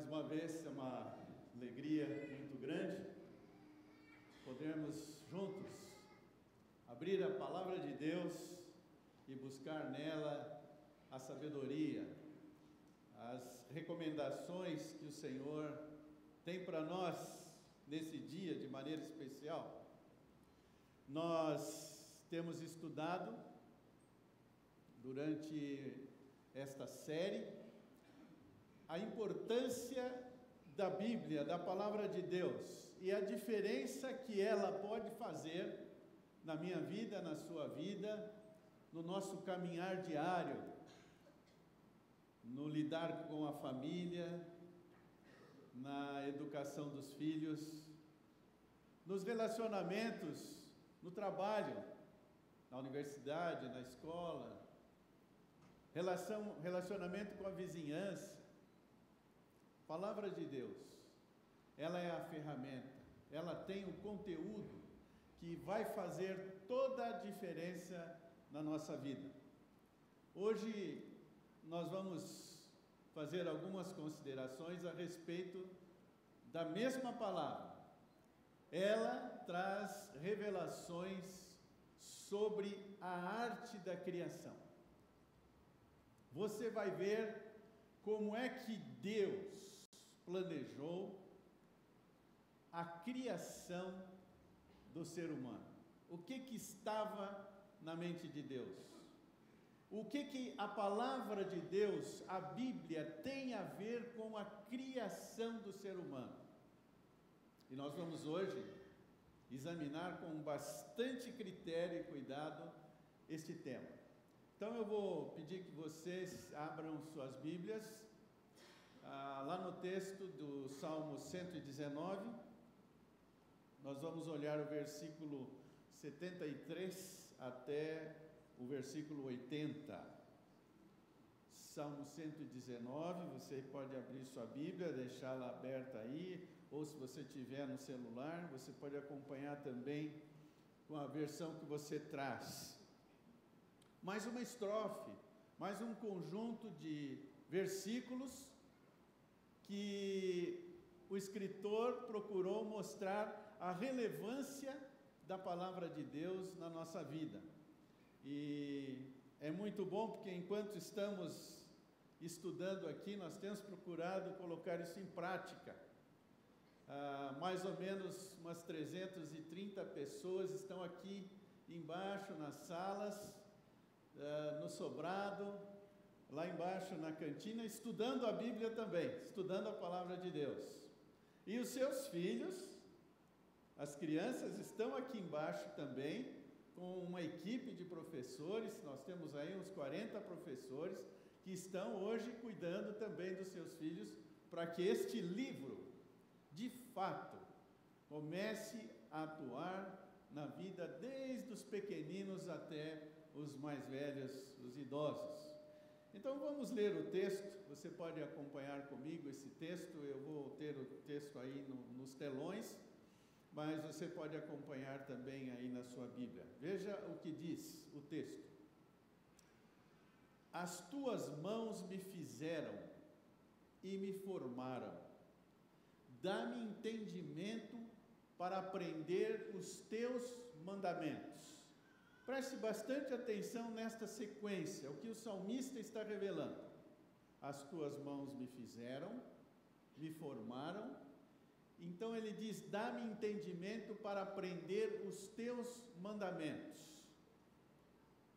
Mais uma vez, é uma alegria muito grande podermos juntos abrir a palavra de Deus e buscar nela a sabedoria, as recomendações que o Senhor tem para nós nesse dia de maneira especial. Nós temos estudado durante esta série a importância da Bíblia, da palavra de Deus e a diferença que ela pode fazer na minha vida, na sua vida, no nosso caminhar diário, no lidar com a família, na educação dos filhos, nos relacionamentos, no trabalho, na universidade, na escola, relação, relacionamento com a vizinhança, Palavra de Deus, ela é a ferramenta, ela tem o conteúdo que vai fazer toda a diferença na nossa vida. Hoje nós vamos fazer algumas considerações a respeito da mesma palavra. Ela traz revelações sobre a arte da criação. Você vai ver como é que Deus planejou a criação do ser humano. O que que estava na mente de Deus? O que que a palavra de Deus, a Bíblia, tem a ver com a criação do ser humano? E nós vamos hoje examinar com bastante critério e cuidado este tema. Então eu vou pedir que vocês abram suas Bíblias ah, lá no texto do Salmo 119, nós vamos olhar o versículo 73 até o versículo 80. Salmo 119, você pode abrir sua Bíblia, deixá-la aberta aí, ou se você tiver no celular, você pode acompanhar também com a versão que você traz. Mais uma estrofe, mais um conjunto de versículos que o escritor procurou mostrar a relevância da palavra de Deus na nossa vida. E é muito bom porque enquanto estamos estudando aqui, nós temos procurado colocar isso em prática. Ah, mais ou menos umas 330 pessoas estão aqui embaixo nas salas, ah, no sobrado, lá embaixo na cantina, estudando a Bíblia também, estudando a palavra de Deus. E os seus filhos, as crianças, estão aqui embaixo também, com uma equipe de professores, nós temos aí uns 40 professores que estão hoje cuidando também dos seus filhos, para que este livro, de fato, comece a atuar na vida desde os pequeninos até os mais velhos, os idosos. Então vamos ler o texto, você pode acompanhar comigo esse texto, eu vou ter o texto aí no, nos telões, mas você pode acompanhar também aí na sua Bíblia. Veja o que diz o texto. As tuas mãos me fizeram e me formaram, dá-me entendimento para aprender os teus mandamentos. Preste bastante atenção nesta sequência, o que o salmista está revelando. As tuas mãos me fizeram, me formaram. Então ele diz: dá-me entendimento para aprender os teus mandamentos.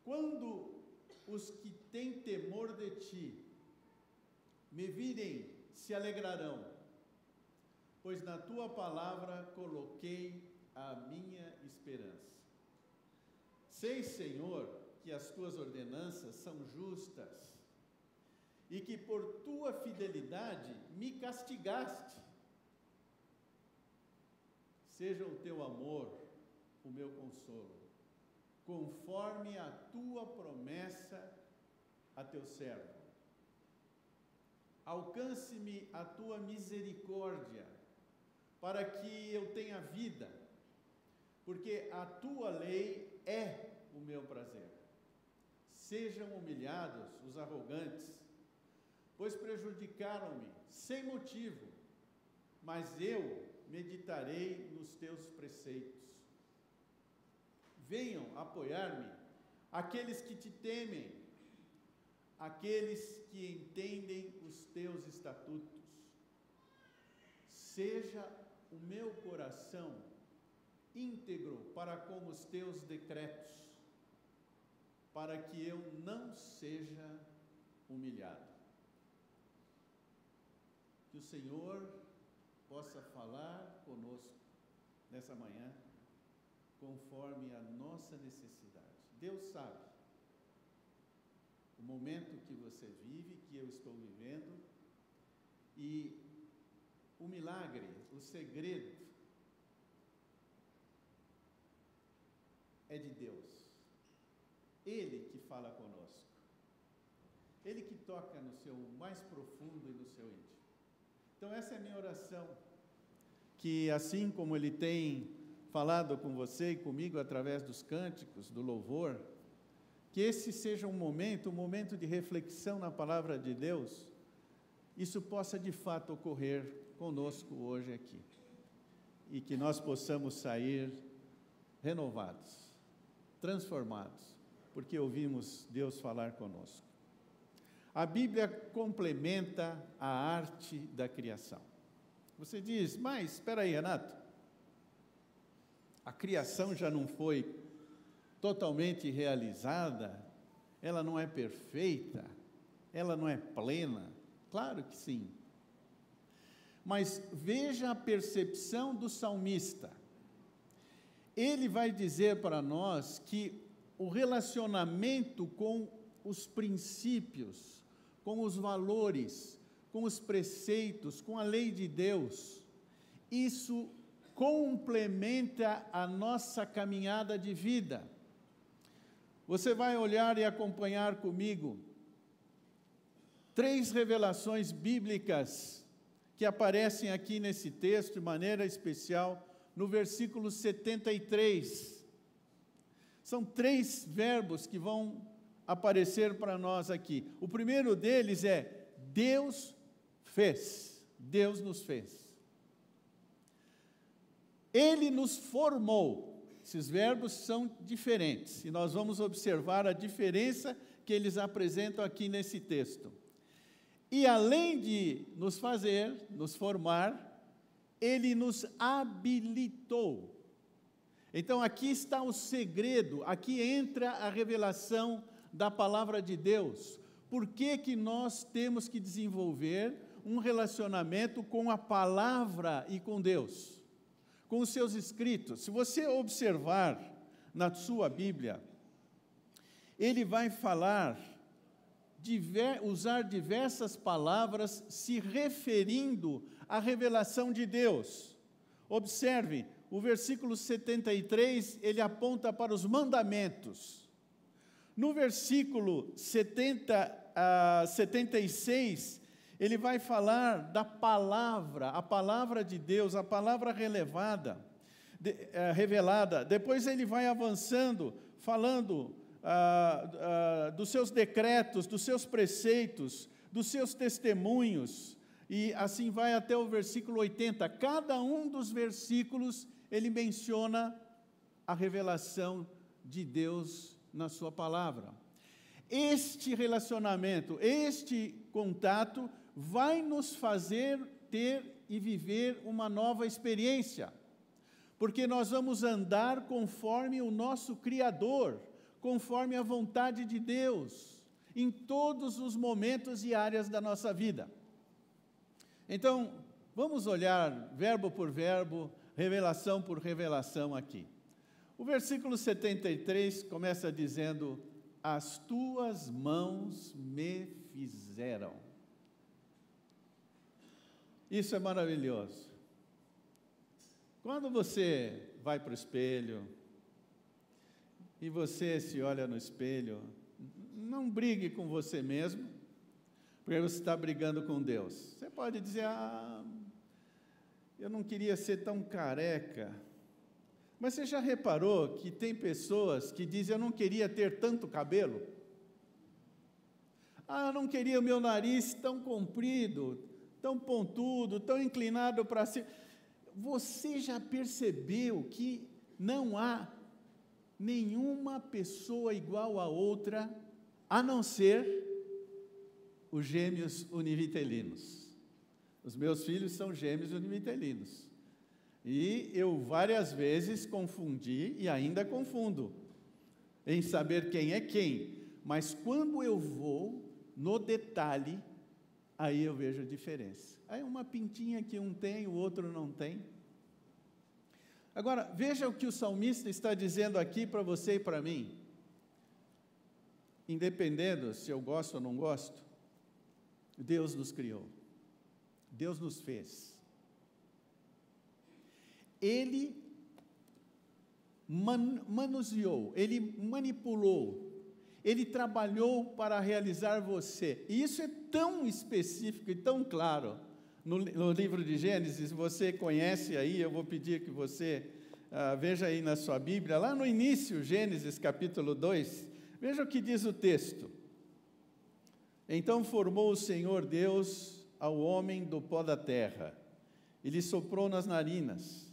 Quando os que têm temor de ti me virem, se alegrarão, pois na tua palavra coloquei a minha esperança. Sei, Senhor, que as tuas ordenanças são justas e que por tua fidelidade me castigaste. Seja o teu amor o meu consolo, conforme a tua promessa a teu servo. Alcance-me a tua misericórdia, para que eu tenha vida porque a tua lei é o meu prazer. Sejam humilhados os arrogantes, pois prejudicaram-me sem motivo, mas eu meditarei nos teus preceitos. Venham apoiar-me aqueles que te temem, aqueles que entendem os teus estatutos. Seja o meu coração íntegro para com os teus decretos, para que eu não seja humilhado. Que o Senhor possa falar conosco nessa manhã, conforme a nossa necessidade. Deus sabe o momento que você vive, que eu estou vivendo, e o milagre, o segredo, é de Deus. Ele que fala conosco. Ele que toca no seu mais profundo e no seu íntimo. Então, essa é a minha oração. Que assim como Ele tem falado com você e comigo através dos cânticos, do louvor, que esse seja um momento, um momento de reflexão na palavra de Deus, isso possa de fato ocorrer conosco hoje aqui. E que nós possamos sair renovados, transformados, porque ouvimos Deus falar conosco. A Bíblia complementa a arte da criação. Você diz, mas espera aí, Renato, a criação já não foi totalmente realizada, ela não é perfeita, ela não é plena. Claro que sim. Mas veja a percepção do salmista. Ele vai dizer para nós que o relacionamento com os princípios com os valores, com os preceitos, com a lei de Deus. Isso complementa a nossa caminhada de vida. Você vai olhar e acompanhar comigo três revelações bíblicas que aparecem aqui nesse texto de maneira especial no versículo 73. São três verbos que vão aparecer para nós aqui. O primeiro deles é Deus fez. Deus nos fez. Ele nos formou. Esses verbos são diferentes e nós vamos observar a diferença que eles apresentam aqui nesse texto. E além de nos fazer, nos formar, ele nos habilitou. Então aqui está o segredo, aqui entra a revelação da palavra de Deus. Por que, que nós temos que desenvolver um relacionamento com a palavra e com Deus? Com os seus escritos. Se você observar na sua Bíblia, ele vai falar, diver, usar diversas palavras se referindo à revelação de Deus. Observe, o versículo 73, ele aponta para os mandamentos. No versículo 70 a 76, ele vai falar da palavra, a palavra de Deus, a palavra relevada, de, é, revelada. Depois ele vai avançando, falando ah, dos seus decretos, dos seus preceitos, dos seus testemunhos, e assim vai até o versículo 80. Cada um dos versículos ele menciona a revelação de Deus na Sua palavra. Este relacionamento, este contato, vai nos fazer ter e viver uma nova experiência, porque nós vamos andar conforme o nosso Criador, conforme a vontade de Deus, em todos os momentos e áreas da nossa vida. Então, vamos olhar verbo por verbo, revelação por revelação aqui. O versículo 73 começa dizendo: As tuas mãos me fizeram. Isso é maravilhoso. Quando você vai para o espelho e você se olha no espelho, não brigue com você mesmo, porque você está brigando com Deus. Você pode dizer: Ah, eu não queria ser tão careca. Mas você já reparou que tem pessoas que dizem: Eu não queria ter tanto cabelo? Ah, eu não queria o meu nariz tão comprido, tão pontudo, tão inclinado para cima. Você já percebeu que não há nenhuma pessoa igual a outra, a não ser os gêmeos univitelinos. Os meus filhos são gêmeos univitelinos. E eu várias vezes confundi e ainda confundo em saber quem é quem. Mas quando eu vou no detalhe, aí eu vejo a diferença. Aí uma pintinha que um tem, o outro não tem. Agora, veja o que o salmista está dizendo aqui para você e para mim. Independendo se eu gosto ou não gosto, Deus nos criou. Deus nos fez. Ele man, manuseou, ele manipulou, ele trabalhou para realizar você. E isso é tão específico e tão claro no, no livro de Gênesis, você conhece aí, eu vou pedir que você uh, veja aí na sua Bíblia, lá no início, Gênesis capítulo 2, veja o que diz o texto. Então formou o Senhor Deus ao homem do pó da terra, e lhe soprou nas narinas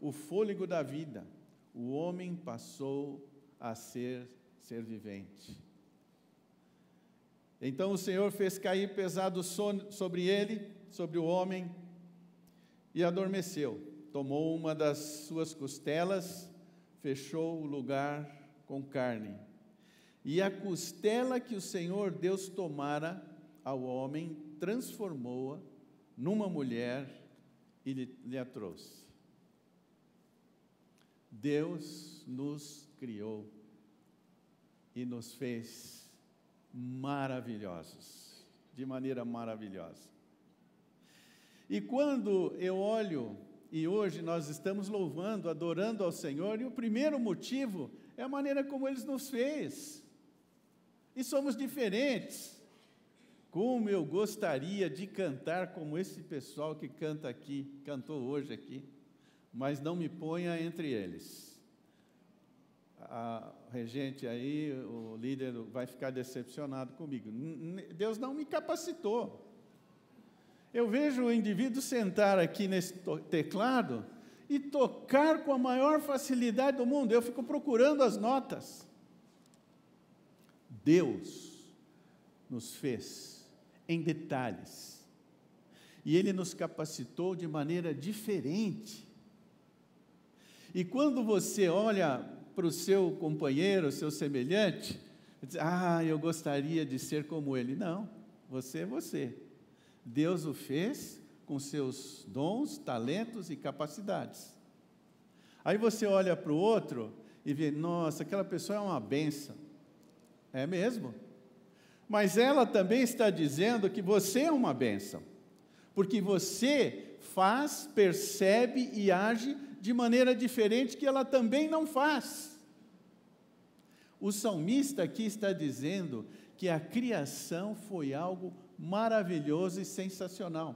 o fôlego da vida, o homem passou a ser ser vivente. Então o Senhor fez cair pesado sono sobre ele, sobre o homem e adormeceu. Tomou uma das suas costelas, fechou o lugar com carne. E a costela que o Senhor Deus tomara ao homem, transformou-a numa mulher e lhe, lhe a trouxe. Deus nos criou e nos fez maravilhosos, de maneira maravilhosa. E quando eu olho, e hoje nós estamos louvando, adorando ao Senhor, e o primeiro motivo é a maneira como Ele nos fez. E somos diferentes. Como eu gostaria de cantar como esse pessoal que canta aqui, cantou hoje aqui, mas não me ponha entre eles. A regente aí, o líder vai ficar decepcionado comigo. Deus não me capacitou. Eu vejo o indivíduo sentar aqui nesse teclado e tocar com a maior facilidade do mundo. Eu fico procurando as notas. Deus nos fez em detalhes. E Ele nos capacitou de maneira diferente. E quando você olha para o seu companheiro, seu semelhante, diz, ah, eu gostaria de ser como ele. Não, você é você. Deus o fez com seus dons, talentos e capacidades. Aí você olha para o outro e vê, nossa, aquela pessoa é uma benção. É mesmo? Mas ela também está dizendo que você é uma benção, porque você faz, percebe e age de maneira diferente que ela também não faz. O salmista aqui está dizendo que a criação foi algo maravilhoso e sensacional.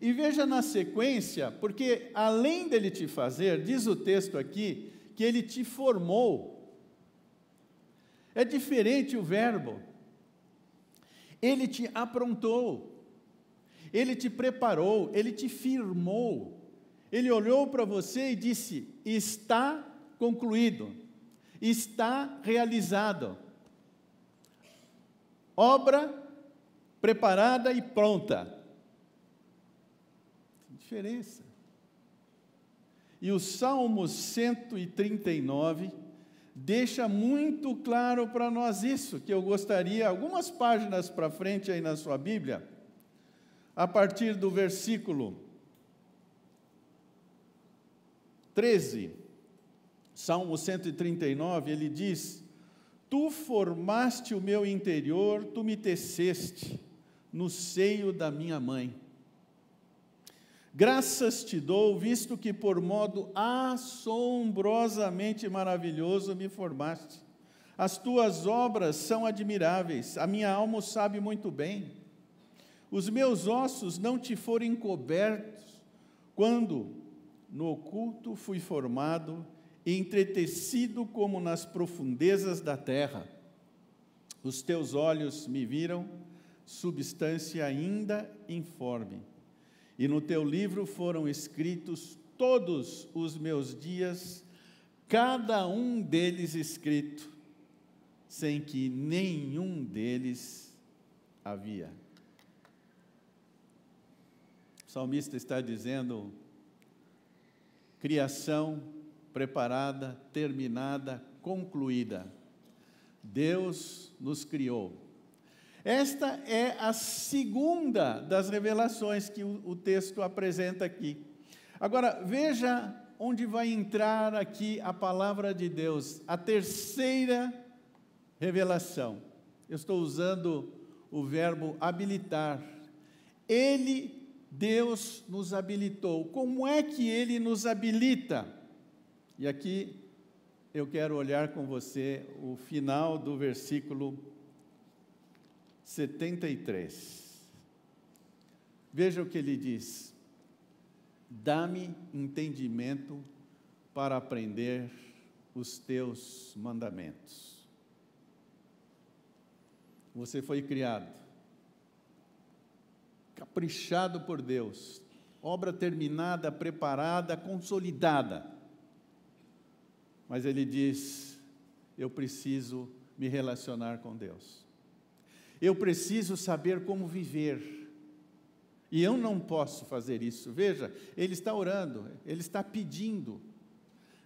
E veja na sequência, porque além dele te fazer, diz o texto aqui, que ele te formou. É diferente o verbo. Ele te aprontou, ele te preparou, ele te firmou. Ele olhou para você e disse: está concluído, está realizado. Obra preparada e pronta. Tem diferença. E o Salmo 139 deixa muito claro para nós isso, que eu gostaria, algumas páginas para frente aí na sua Bíblia, a partir do versículo 13, Salmo 139, ele diz: Tu formaste o meu interior, tu me teceste no seio da minha mãe. Graças te dou, visto que por modo assombrosamente maravilhoso me formaste. As tuas obras são admiráveis, a minha alma sabe muito bem. Os meus ossos não te foram encobertos quando no oculto fui formado e entretecido como nas profundezas da terra. Os teus olhos me viram, substância ainda informe. E no teu livro foram escritos todos os meus dias, cada um deles escrito, sem que nenhum deles havia. O salmista está dizendo: criação preparada, terminada, concluída. Deus nos criou. Esta é a segunda das revelações que o, texto apresenta aqui. Agora, veja onde vai entrar aqui a palavra de Deus, a terceira revelação. Eu estou usando o verbo habilitar. Ele, Deus, nos habilitou. Como é que ele nos habilita? E aqui eu quero olhar com você o final do versículo 73. Veja o que ele diz: Dá-me entendimento para aprender os teus mandamentos. Você foi criado, caprichado por Deus, obra terminada, preparada, consolidada. Mas ele diz: eu preciso me relacionar com Deus. Eu preciso saber como viver. E eu não posso fazer isso. Veja, ele está orando, ele está pedindo: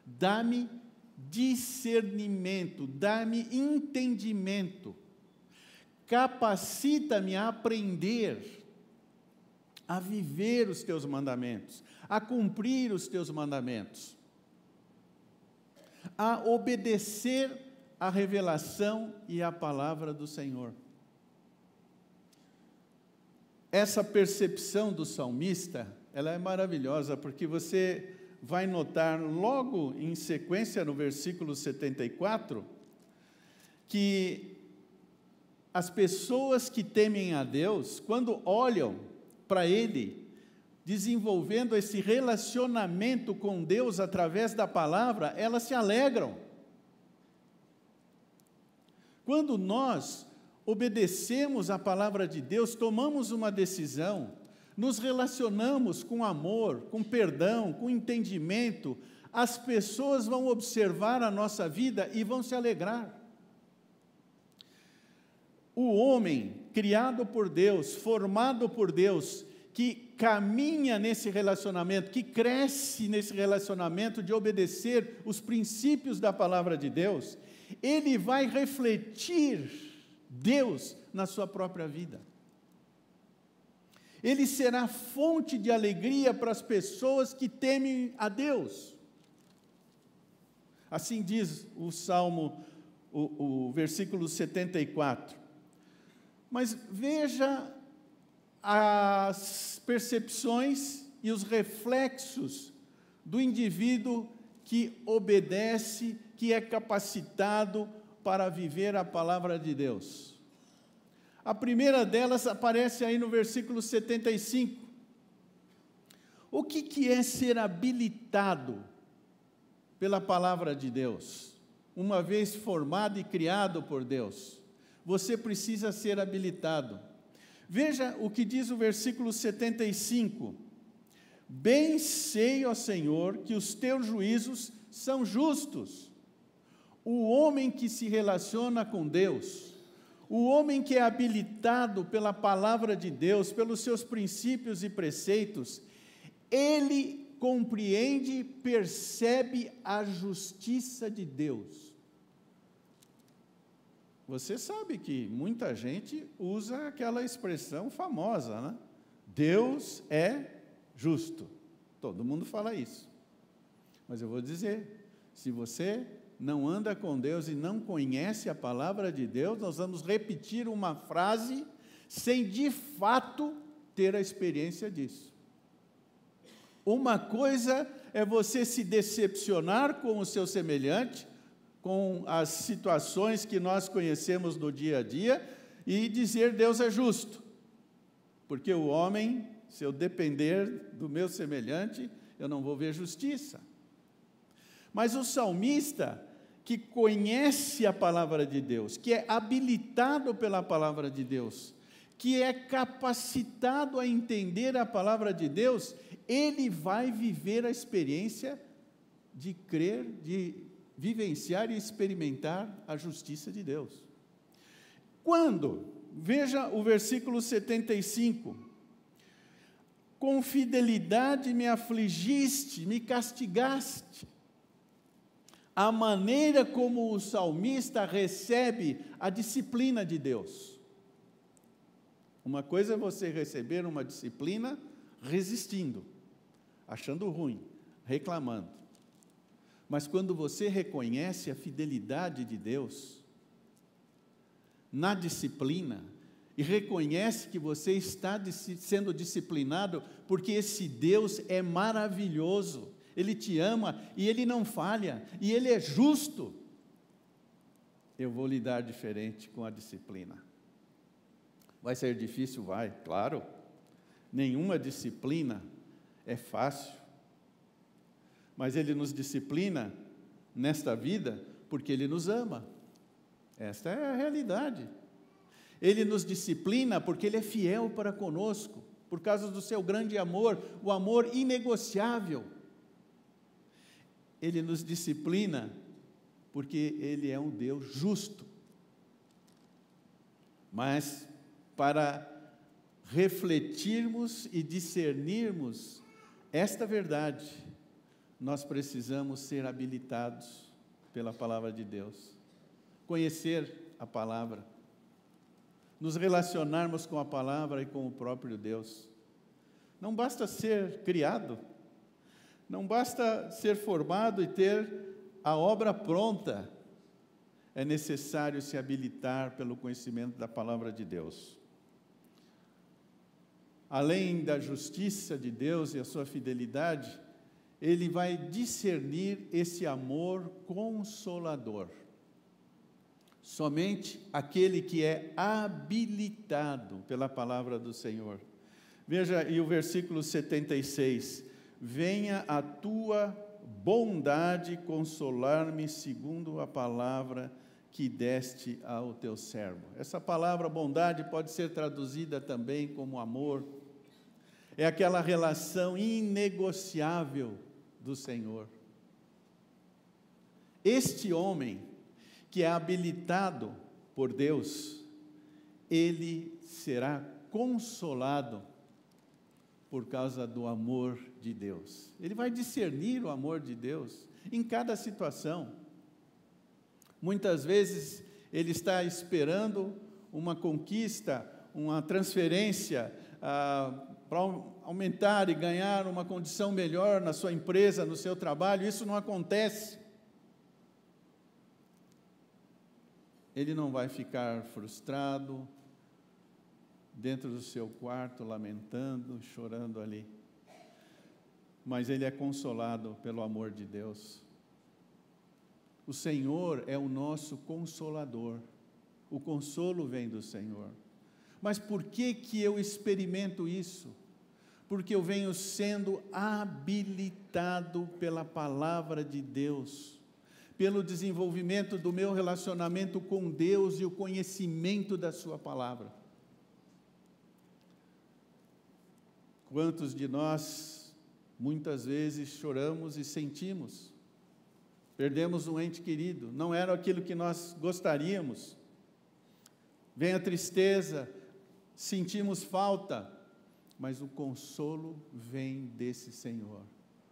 dá-me discernimento, dá-me entendimento, capacita-me a aprender, a viver os teus mandamentos, a cumprir os teus mandamentos a obedecer à revelação e à palavra do Senhor. Essa percepção do salmista, ela é maravilhosa, porque você vai notar logo em sequência no versículo 74 que as pessoas que temem a Deus, quando olham para Ele, desenvolvendo esse relacionamento com Deus através da palavra, elas se alegram. Quando nós obedecemos à palavra de Deus, tomamos uma decisão, nos relacionamos com amor, com perdão, com entendimento, as pessoas vão observar a nossa vida e vão se alegrar. O homem criado por Deus, formado por Deus, que caminha nesse relacionamento, que cresce nesse relacionamento de obedecer os princípios da palavra de Deus, ele vai refletir Deus na sua própria vida. Ele será fonte de alegria para as pessoas que temem a Deus. Assim diz o Salmo, o, o versículo 74. Mas veja as percepções e os reflexos do indivíduo que obedece, que é capacitado para viver a palavra de Deus. A primeira delas aparece aí no versículo 75. O que, que é ser habilitado pela palavra de Deus? Uma vez formado e criado por Deus, você precisa ser habilitado. Veja o que diz o versículo 75. Bem sei, ó Senhor, que os teus juízos são justos. O homem que se relaciona com Deus, o homem que é habilitado pela palavra de Deus, pelos seus princípios e preceitos, ele compreende, percebe a justiça de Deus. Você sabe que muita gente usa aquela expressão famosa, né? Deus é justo. Todo mundo fala isso. Mas eu vou dizer: se você não anda com Deus e não conhece a palavra de Deus, nós vamos repetir uma frase sem de fato ter a experiência disso. Uma coisa é você se decepcionar com o seu semelhante, com as situações que nós conhecemos no dia a dia e dizer Deus é justo. Porque o homem, se eu depender do meu semelhante, eu não vou ver justiça. Mas o salmista que conhece a palavra de Deus, que é habilitado pela palavra de Deus, que é capacitado a entender a palavra de Deus, ele vai viver a experiência de crer, de vivenciar e experimentar a justiça de Deus. Quando? Veja o versículo 75. Com fidelidade me afligiste, me castigaste a maneira como o salmista recebe a disciplina de Deus. Uma coisa é você receber uma disciplina resistindo, achando ruim, reclamando. Mas quando você reconhece a fidelidade de Deus na disciplina e reconhece que você está sendo disciplinado porque esse Deus é maravilhoso, ele te ama e Ele não falha, e Ele é justo. Eu vou lidar diferente com a disciplina. Vai ser difícil? Vai, claro. Nenhuma disciplina é fácil. Mas Ele nos disciplina nesta vida porque Ele nos ama. Esta é a realidade. Ele nos disciplina porque Ele é fiel para conosco, por causa do seu grande amor, o amor inegociável. Ele nos disciplina porque Ele é um Deus justo. Mas para refletirmos e discernirmos esta verdade, nós precisamos ser habilitados pela palavra de Deus, conhecer a palavra, nos relacionarmos com a palavra e com o próprio Deus. Não basta ser criado, não basta ser formado e ter a obra pronta, é necessário se habilitar pelo conhecimento da palavra de Deus. Além da justiça de Deus e a sua fidelidade, ele vai discernir esse amor consolador. Somente aquele que é habilitado pela palavra do Senhor. Veja e o versículo 76 venha a tua bondade consolar-me segundo a palavra que deste ao teu servo. Essa palavra bondade pode ser traduzida também como amor. É aquela relação inegociável do Senhor. Este homem que é habilitado por Deus, ele será consolado por causa do amor de Deus. Ele vai discernir o amor de Deus em cada situação. Muitas vezes ele está esperando uma conquista, uma transferência ah, para aumentar e ganhar uma condição melhor na sua empresa, no seu trabalho. Isso não acontece. Ele não vai ficar frustrado, dentro do seu quarto, lamentando, chorando ali. Mas ele é consolado pelo amor de Deus. O Senhor é o nosso consolador. O consolo vem do Senhor. Mas por que que eu experimento isso? Porque eu venho sendo habilitado pela palavra de Deus, pelo desenvolvimento do meu relacionamento com Deus e o conhecimento da sua palavra. Quantos de nós, muitas vezes, choramos e sentimos? Perdemos um ente querido, não era aquilo que nós gostaríamos. Vem a tristeza, sentimos falta, mas o consolo vem desse Senhor.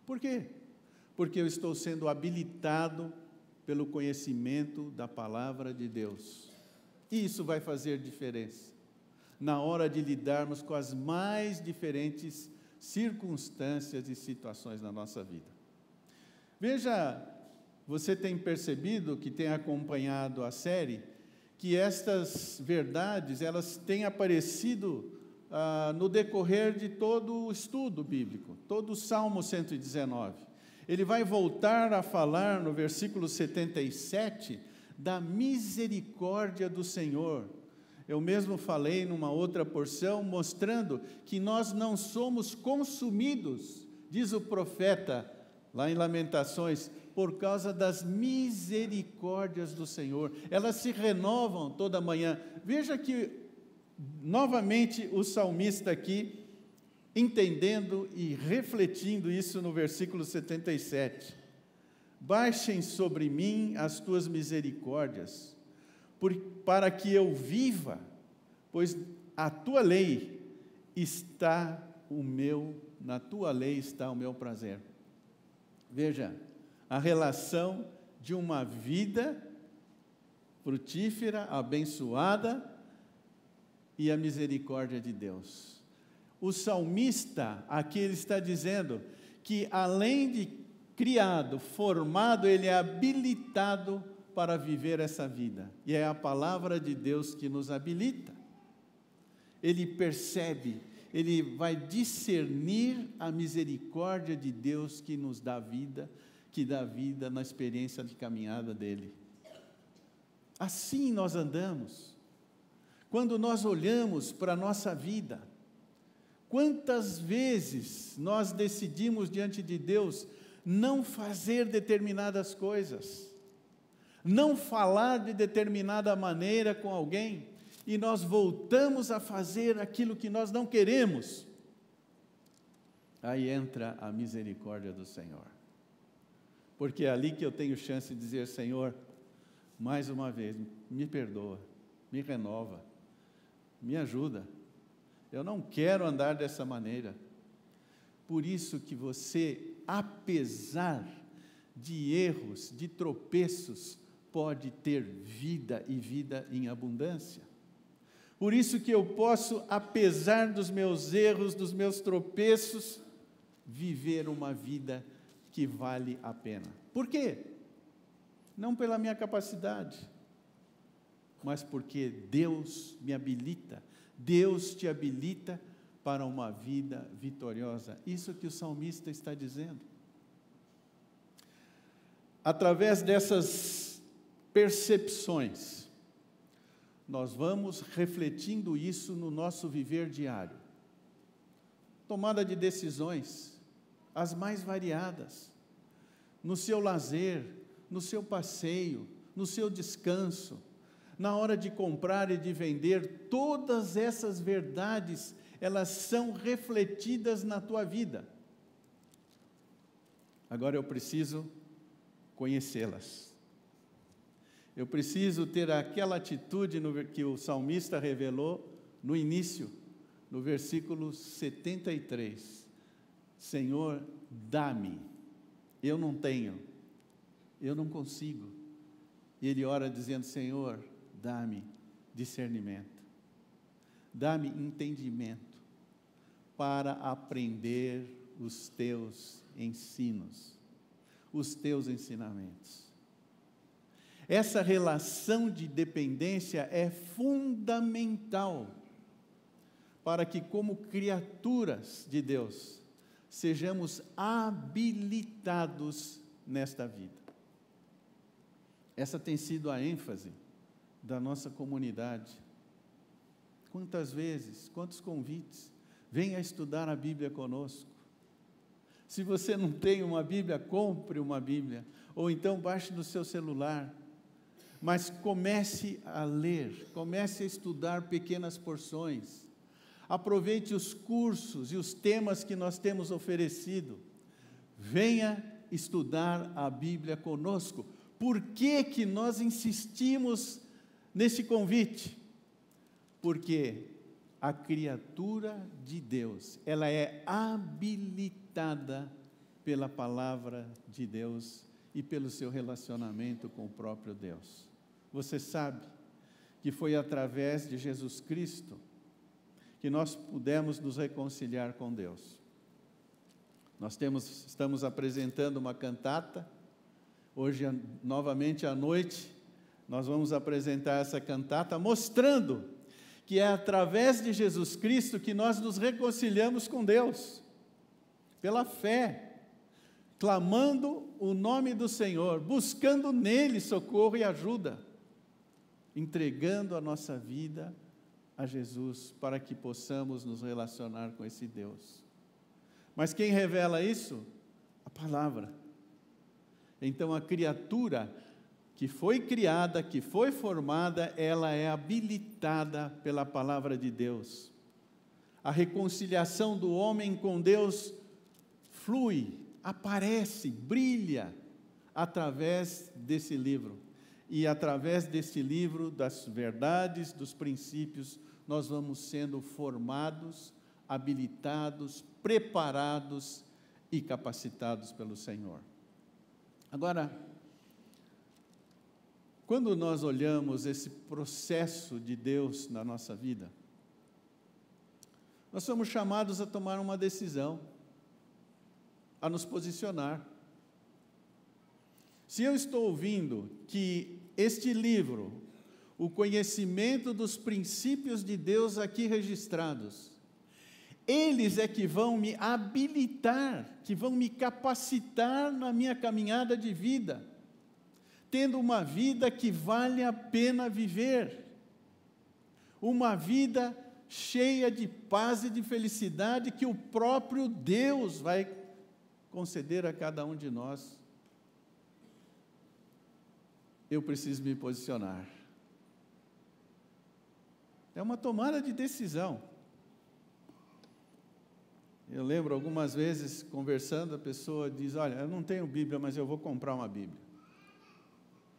Por quê? Porque eu estou sendo habilitado pelo conhecimento da palavra de Deus. E isso vai fazer diferença na hora de lidarmos com as mais diferentes circunstâncias e situações na nossa vida. Veja, você tem percebido que tem acompanhado a série que estas verdades elas têm aparecido ah, no decorrer de todo o estudo bíblico, todo o Salmo 119. Ele vai voltar a falar no versículo 77 da misericórdia do Senhor, eu mesmo falei numa outra porção, mostrando que nós não somos consumidos, diz o profeta lá em Lamentações, por causa das misericórdias do Senhor. Elas se renovam toda manhã. Veja que, novamente, o salmista aqui, entendendo e refletindo isso no versículo 77. Baixem sobre mim as tuas misericórdias, por, para que eu viva, pois a tua lei está o meu, na tua lei está o meu prazer. Veja, a relação de uma vida frutífera, abençoada e a misericórdia de Deus. O salmista aqui ele está dizendo que além de criado, formado, ele é habilitado para viver essa vida. E é a palavra de Deus que nos habilita. Ele percebe, ele vai discernir a misericórdia de Deus que nos dá vida, que dá vida na experiência de caminhada dele. Assim nós andamos. Quando nós olhamos para a nossa vida, quantas vezes nós decidimos diante de Deus não fazer determinadas coisas, não falar de determinada maneira com alguém, e nós voltamos a fazer aquilo que nós não queremos, aí entra a misericórdia do Senhor. Porque é ali que eu tenho chance de dizer: Senhor, mais uma vez, me perdoa, me renova, me ajuda. Eu não quero andar dessa maneira. Por isso que você, apesar de erros, de tropeços, pode ter vida e vida em abundância. Por isso que eu posso, apesar dos meus erros, dos meus tropeços, viver uma vida que vale a pena. Por quê? Não pela minha capacidade, mas porque Deus me habilita, Deus te habilita para uma vida vitoriosa. Isso que o salmista está dizendo. Através dessas percepções, nós vamos refletindo isso no nosso viver diário. Tomada de decisões, as mais variadas, no seu lazer, no seu passeio, no seu descanso, na hora de comprar e de vender, todas essas verdades, elas são refletidas na tua vida. Agora eu preciso conhecê-las. Eu preciso ter aquela atitude no, que o salmista revelou no início, no versículo 73. Senhor, dá-me. Eu não tenho. Eu não consigo. E ele ora dizendo: Senhor, dá-me discernimento. Dá-me entendimento para aprender os teus ensinos, os teus ensinamentos. Essa relação de dependência é fundamental para que, como criaturas de Deus, sejamos habilitados nesta vida. Essa tem sido a ênfase da nossa comunidade. Quantas vezes, quantos convites, venha estudar a Bíblia conosco. Se você não tem uma Bíblia, compre uma Bíblia, ou então baixe no seu celular mas comece a ler, comece a estudar pequenas porções. Aproveite os cursos e os temas que nós temos oferecido. Venha estudar a Bíblia conosco. Por que, que nós insistimos nesse convite? Porque a criatura de Deus, ela é habilitada pela palavra de Deus e pelo seu relacionamento com o próprio Deus. Você sabe que foi através de Jesus Cristo que nós pudemos nos reconciliar com Deus. Nós temos, estamos apresentando uma cantata. Hoje, novamente à noite, nós vamos apresentar essa cantata mostrando que é através de Jesus Cristo que nós nos reconciliamos com Deus, pela fé, clamando o nome do Senhor, buscando nele socorro e ajuda entregando a nossa vida a Jesus para que possamos nos relacionar com esse Deus. Mas quem revela isso? A palavra. Então a criatura que foi criada, que foi formada, ela é habilitada pela palavra de Deus. A reconciliação do homem com Deus flui, aparece, brilha através desse livro. E através desse livro, das verdades, dos princípios, nós vamos sendo formados, habilitados, preparados e capacitados pelo Senhor. Agora, quando nós olhamos esse processo de Deus na nossa vida, nós somos chamados a tomar uma decisão, a nos posicionar. Se eu estou ouvindo que este livro, o conhecimento dos princípios de Deus aqui registrados, eles é que vão me habilitar, que vão me capacitar na minha caminhada de vida, tendo uma vida que vale a pena viver, uma vida cheia de paz e de felicidade que o próprio Deus vai conceder a cada um de nós. Eu preciso me posicionar. É uma tomada de decisão. Eu lembro algumas vezes conversando, a pessoa diz: Olha, eu não tenho Bíblia, mas eu vou comprar uma Bíblia.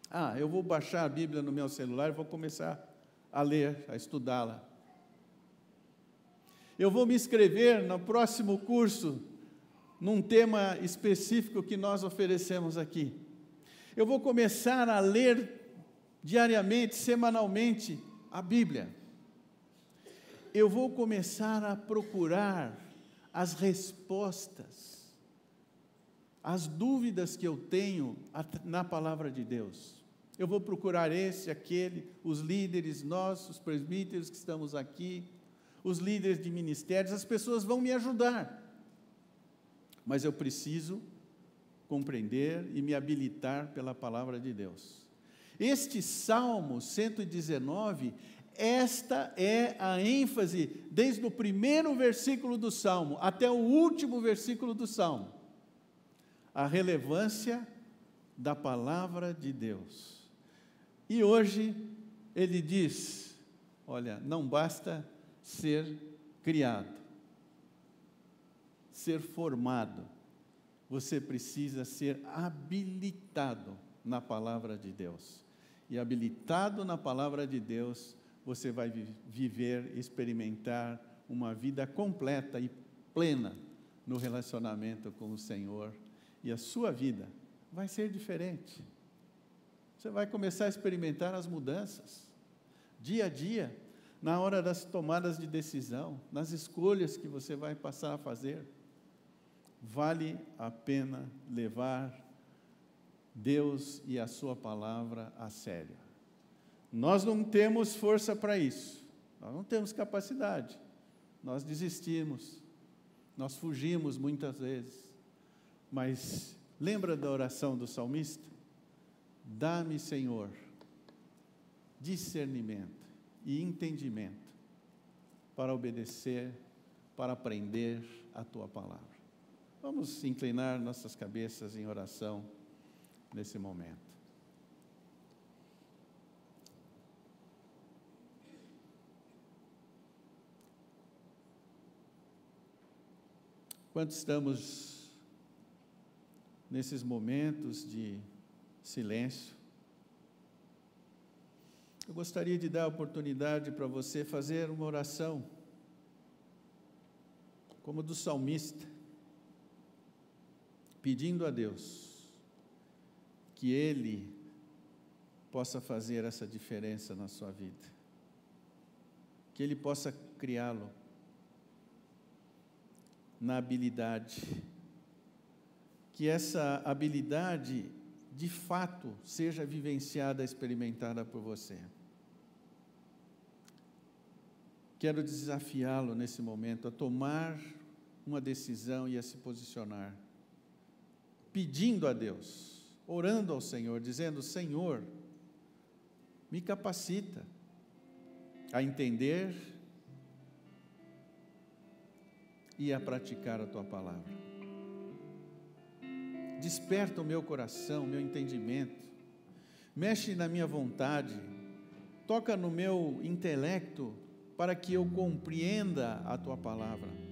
Ah, eu vou baixar a Bíblia no meu celular e vou começar a ler, a estudá-la. Eu vou me inscrever no próximo curso, num tema específico que nós oferecemos aqui. Eu vou começar a ler diariamente, semanalmente, a Bíblia. Eu vou começar a procurar as respostas, as dúvidas que eu tenho na palavra de Deus. Eu vou procurar esse, aquele, os líderes, nós, os presbíteros que estamos aqui, os líderes de ministérios, as pessoas vão me ajudar. Mas eu preciso compreender e me habilitar pela palavra de Deus. Este Salmo 119 esta é a ênfase desde o primeiro versículo do Salmo até o último versículo do Salmo. A relevância da palavra de Deus. E hoje ele diz: olha, não basta ser criado, ser formado, você precisa ser habilitado na palavra de Deus. E habilitado na palavra de Deus, você vai viver, experimentar uma vida completa e plena no relacionamento com o Senhor, e a sua vida vai ser diferente. Você vai começar a experimentar as mudanças, dia a dia, na hora das tomadas de decisão, nas escolhas que você vai passar a fazer. Vale a pena levar Deus e a Sua palavra a sério. Nós não temos força para isso, nós não temos capacidade, nós desistimos, nós fugimos muitas vezes, mas lembra da oração do salmista? Dá-me, Senhor, discernimento e entendimento para obedecer, para aprender a tua palavra. Vamos inclinar nossas cabeças em oração nesse momento. Quando estamos nesses momentos de silêncio, eu gostaria de dar a oportunidade para você fazer uma oração, como do salmista, pedindo a Deus que Ele possa fazer essa diferença na sua vida, que Ele possa criá-lo na habilidade. Que essa habilidade, de fato, seja vivenciada, experimentada por você. Quero desafiá-lo nesse momento a tomar uma decisão e a se posicionar, pedindo a Deus, orando ao Senhor, dizendo: Senhor, me capacita a entender e a praticar a tua palavra. desperta o meu coração, o meu entendimento, mexe na minha vontade, toca no meu intelecto para que eu compreenda a tua palavra.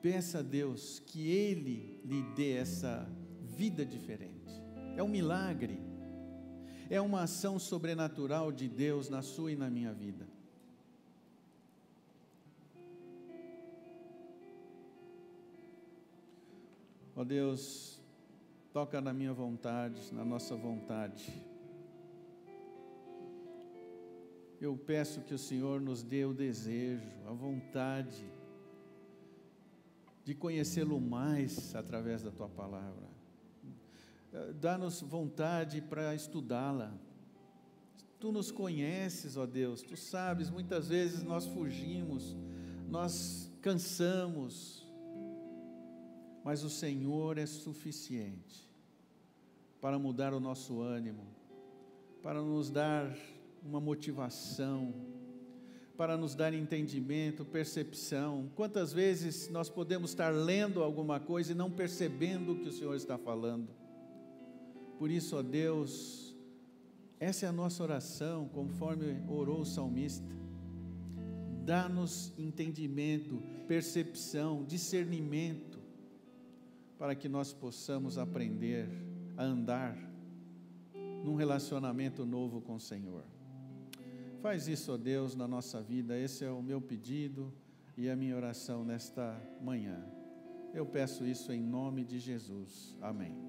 Peça a Deus que Ele lhe dê essa vida diferente. É um milagre, é uma ação sobrenatural de Deus na sua e na minha vida. Ó oh Deus, toca na minha vontade, na nossa vontade. Eu peço que o Senhor nos dê o desejo, a vontade de conhecê-lo mais através da tua palavra. Dá-nos vontade para estudá-la. Tu nos conheces, ó Deus, tu sabes, muitas vezes nós fugimos, nós cansamos, mas o Senhor é suficiente para mudar o nosso ânimo, para nos dar uma motivação, para nos dar entendimento, percepção. Quantas vezes nós podemos estar lendo alguma coisa e não percebendo o que o Senhor está falando? Por isso, ó Deus, essa é a nossa oração, conforme orou o salmista. Dá-nos entendimento, percepção, discernimento para que nós possamos aprender a andar num relacionamento novo com o Senhor. Faz isso, ó Deus, na nossa vida, esse é o meu pedido e a minha oração nesta manhã. Eu peço isso em nome de Jesus. Amém.